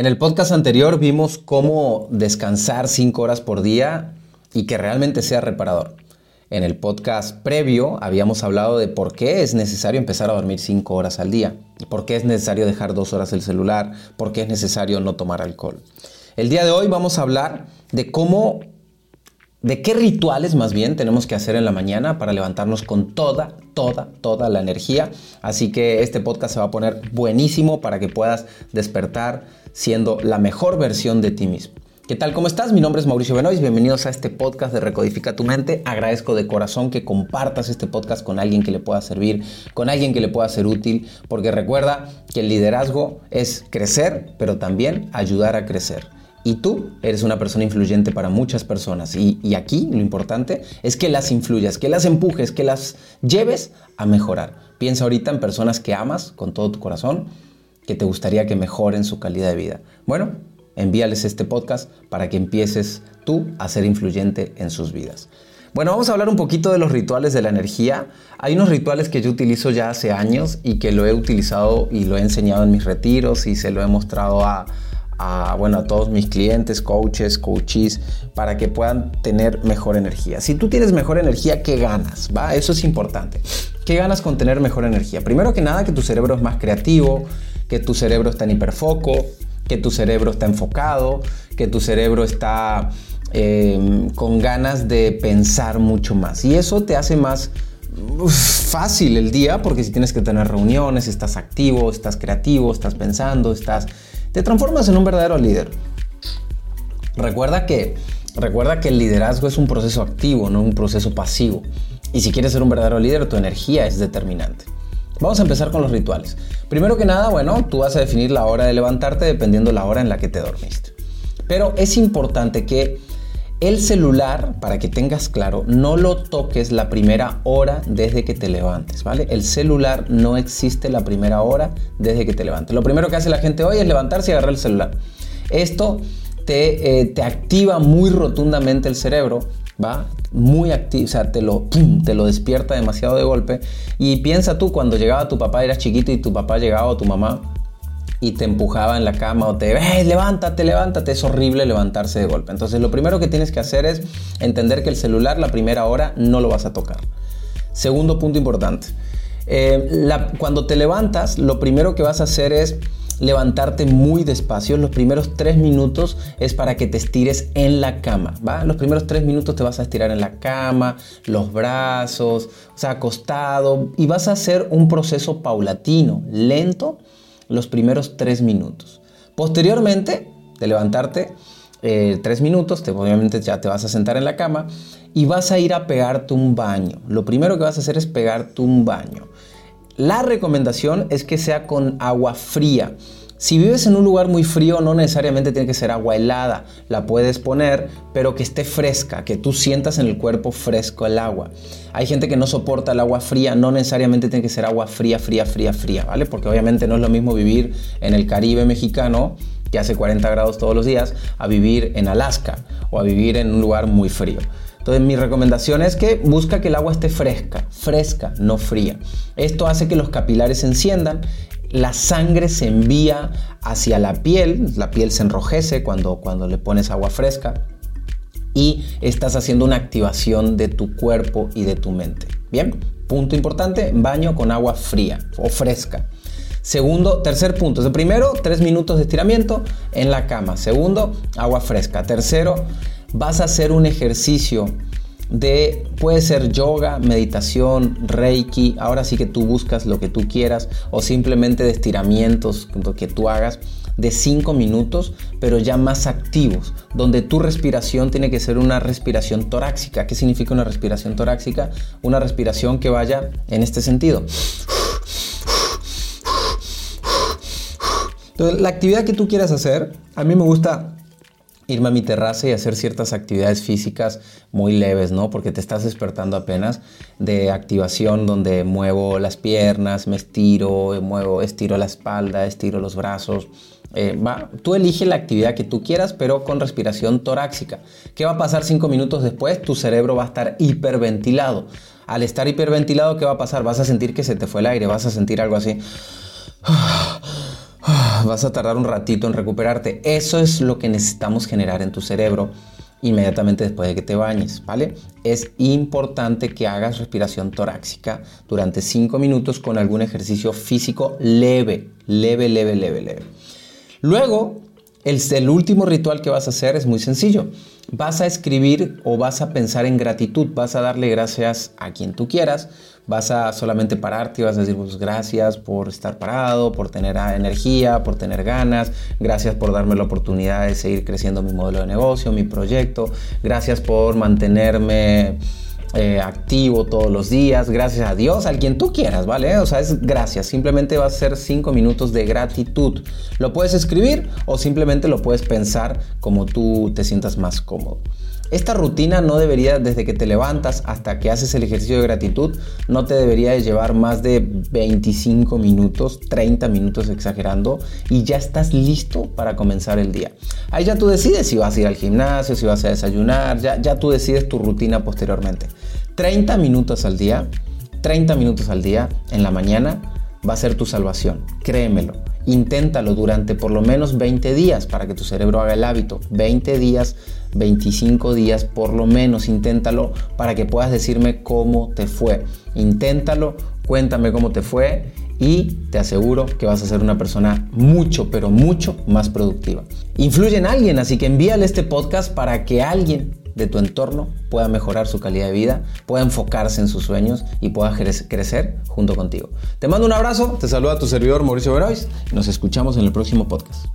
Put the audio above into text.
En el podcast anterior vimos cómo descansar 5 horas por día y que realmente sea reparador. En el podcast previo habíamos hablado de por qué es necesario empezar a dormir 5 horas al día, por qué es necesario dejar 2 horas el celular, por qué es necesario no tomar alcohol. El día de hoy vamos a hablar de cómo, de qué rituales más bien tenemos que hacer en la mañana para levantarnos con toda, toda, toda la energía. Así que este podcast se va a poner buenísimo para que puedas despertar siendo la mejor versión de ti mismo. ¿Qué tal? ¿Cómo estás? Mi nombre es Mauricio Benois. Bienvenidos a este podcast de Recodifica tu mente. Agradezco de corazón que compartas este podcast con alguien que le pueda servir, con alguien que le pueda ser útil, porque recuerda que el liderazgo es crecer, pero también ayudar a crecer. Y tú eres una persona influyente para muchas personas. Y, aquí lo importante es que las influyas, que las empujes, que las lleves a mejorar. Piensa ahorita en personas que amas con todo tu corazón que te gustaría que mejoren su calidad de vida. Bueno, envíales este podcast para que empieces tú a ser influyente en sus vidas. Bueno, vamos a hablar un poquito de los rituales de la energía. Hay unos rituales que yo utilizo ya hace años y que lo he utilizado y lo he enseñado en mis retiros y se lo he mostrado a, bueno, a todos mis clientes, coaches, coaches, para que puedan tener mejor energía. Si tú tienes mejor energía, ¿qué ganas? ¿Va? Eso es importante. ¿Qué ganas con tener mejor energía? Primero que nada, que tu cerebro es más creativo, que tu cerebro está en hiperfoco, que tu cerebro está enfocado, que tu cerebro está em, con ganas de pensar mucho más. Y eso te hace más fácil el día porque si tienes que tener reuniones, estás activo, estás creativo, estás pensando, estás... Te transformas en un verdadero líder. Recuerda que, recuerda que el liderazgo es un proceso activo, no un proceso pasivo. Y si quieres ser un verdadero líder, tu energía es determinante. Vamos a empezar con los rituales. Primero que nada, bueno, tú vas a definir la hora de levantarte dependiendo la hora en la que te dormiste. Pero es importante que el celular, para que tengas claro, no lo toques la primera hora desde que te levantes, ¿vale? El celular no existe la primera hora desde que te levantes. Lo primero que hace la gente hoy es levantarse y agarrar el celular. Esto te, eh, te activa muy rotundamente el cerebro ¿va? Muy activo, o sea, te lo, te lo despierta demasiado de golpe. Y piensa tú, cuando llegaba tu papá, eras chiquito y tu papá llegaba o tu mamá y te empujaba en la cama o te, ¡eh, levántate, levántate! Es horrible levantarse de golpe. Entonces, lo primero que tienes que hacer es entender que el celular la primera hora no lo vas a tocar. Segundo punto importante. Eh, cuando te levantas, lo primero que vas a hacer es levantarte muy despacio. Los primeros tres minutos es para que te estires en la cama, ¿va? Los primeros tres minutos te vas a estirar en la cama, los brazos, o sea, acostado, y vas a hacer un proceso paulatino, lento, los primeros tres minutos. Posteriormente de levantarte, eh, tres minutos, te, obviamente ya te vas a sentar en la cama y vas a ir a pegarte un baño. Lo primero que vas a hacer es pegarte un baño. La recomendación es que sea con agua fría. Si vives en un lugar muy frío, no necesariamente tiene que ser agua helada. La puedes poner, pero que esté fresca, que tú sientas en el cuerpo fresco el agua. Hay gente que no soporta el agua fría, no necesariamente tiene que ser agua fría, fría, fría, fría, ¿vale? Porque obviamente no es lo mismo vivir en el Caribe mexicano, que hace 40 grados todos los días, a vivir en Alaska o a vivir en un lugar muy frío. Entonces mi recomendación es que busca que el agua esté fresca, fresca, no fría. Esto hace que los capilares se enciendan, la sangre se envía hacia la piel, la piel se enrojece cuando, cuando le pones agua fresca y estás haciendo una activación de tu cuerpo y de tu mente. Bien, punto importante, baño con agua fría o fresca. Segundo, tercer punto. Primero, tres minutos de estiramiento en la cama. Segundo, agua fresca. Tercero, vas a hacer un ejercicio de, puede ser yoga, meditación, reiki, ahora sí que tú buscas lo que tú quieras, o simplemente de estiramientos que tú hagas de 5 minutos, pero ya más activos, donde tu respiración tiene que ser una respiración torácica. ¿Qué significa una respiración torácica? Una respiración que vaya en este sentido. Entonces, la actividad que tú quieras hacer, a mí me gusta irme a mi terraza y hacer ciertas actividades físicas muy leves, ¿no? Porque te estás despertando apenas de activación donde muevo las piernas, me estiro, muevo, estiro la espalda, estiro los brazos. Eh, va, tú elige la actividad que tú quieras, pero con respiración torácica. ¿Qué va a pasar cinco minutos después? Tu cerebro va a estar hiperventilado. Al estar hiperventilado, ¿qué va a pasar? Vas a sentir que se te fue el aire, vas a sentir algo así. Vas a tardar un ratito en recuperarte. Eso es lo que necesitamos generar en tu cerebro inmediatamente después de que te bañes, ¿vale? Es importante que hagas respiración torácica durante 5 minutos con algún ejercicio físico leve, leve, leve, leve, leve. Luego, el, el, último ritual que vas a hacer es muy sencillo. Vas a escribir o vas a pensar en gratitud, vas a darle gracias a quien tú quieras, vas a solamente pararte y vas a decir pues, gracias por estar parado, por tener energía, por tener ganas, gracias por darme la oportunidad de seguir creciendo mi modelo de negocio, mi proyecto, gracias por mantenerme eh, activo todos los días, gracias a Dios, a quien tú quieras, ¿vale? O sea, es gracias, simplemente va a ser cinco minutos de gratitud. Lo puedes escribir o simplemente lo puedes pensar como tú te sientas más cómodo. Esta rutina no debería, desde que te levantas hasta que haces el ejercicio de gratitud, no te debería de llevar más de 25 minutos, 30 minutos exagerando, y ya estás listo para comenzar el día. Ahí ya tú decides si vas a ir al gimnasio, si vas a desayunar, ya, ya tú decides tu rutina posteriormente. 30 minutos al día, 30 minutos al día en la mañana va a ser tu salvación, créemelo. Inténtalo durante por lo menos 20 días para que tu cerebro haga el hábito. 20 días, 25 días por lo menos. Inténtalo para que puedas decirme cómo te fue. Inténtalo, cuéntame cómo te fue y te aseguro que vas a ser una persona mucho, pero mucho más productiva. Influye en alguien, así que envíale este podcast para que alguien de tu entorno pueda mejorar su calidad de vida, pueda enfocarse en sus sueños y pueda crecer junto contigo. Te mando un abrazo, te saluda tu servidor Mauricio Verois y nos escuchamos en el próximo podcast.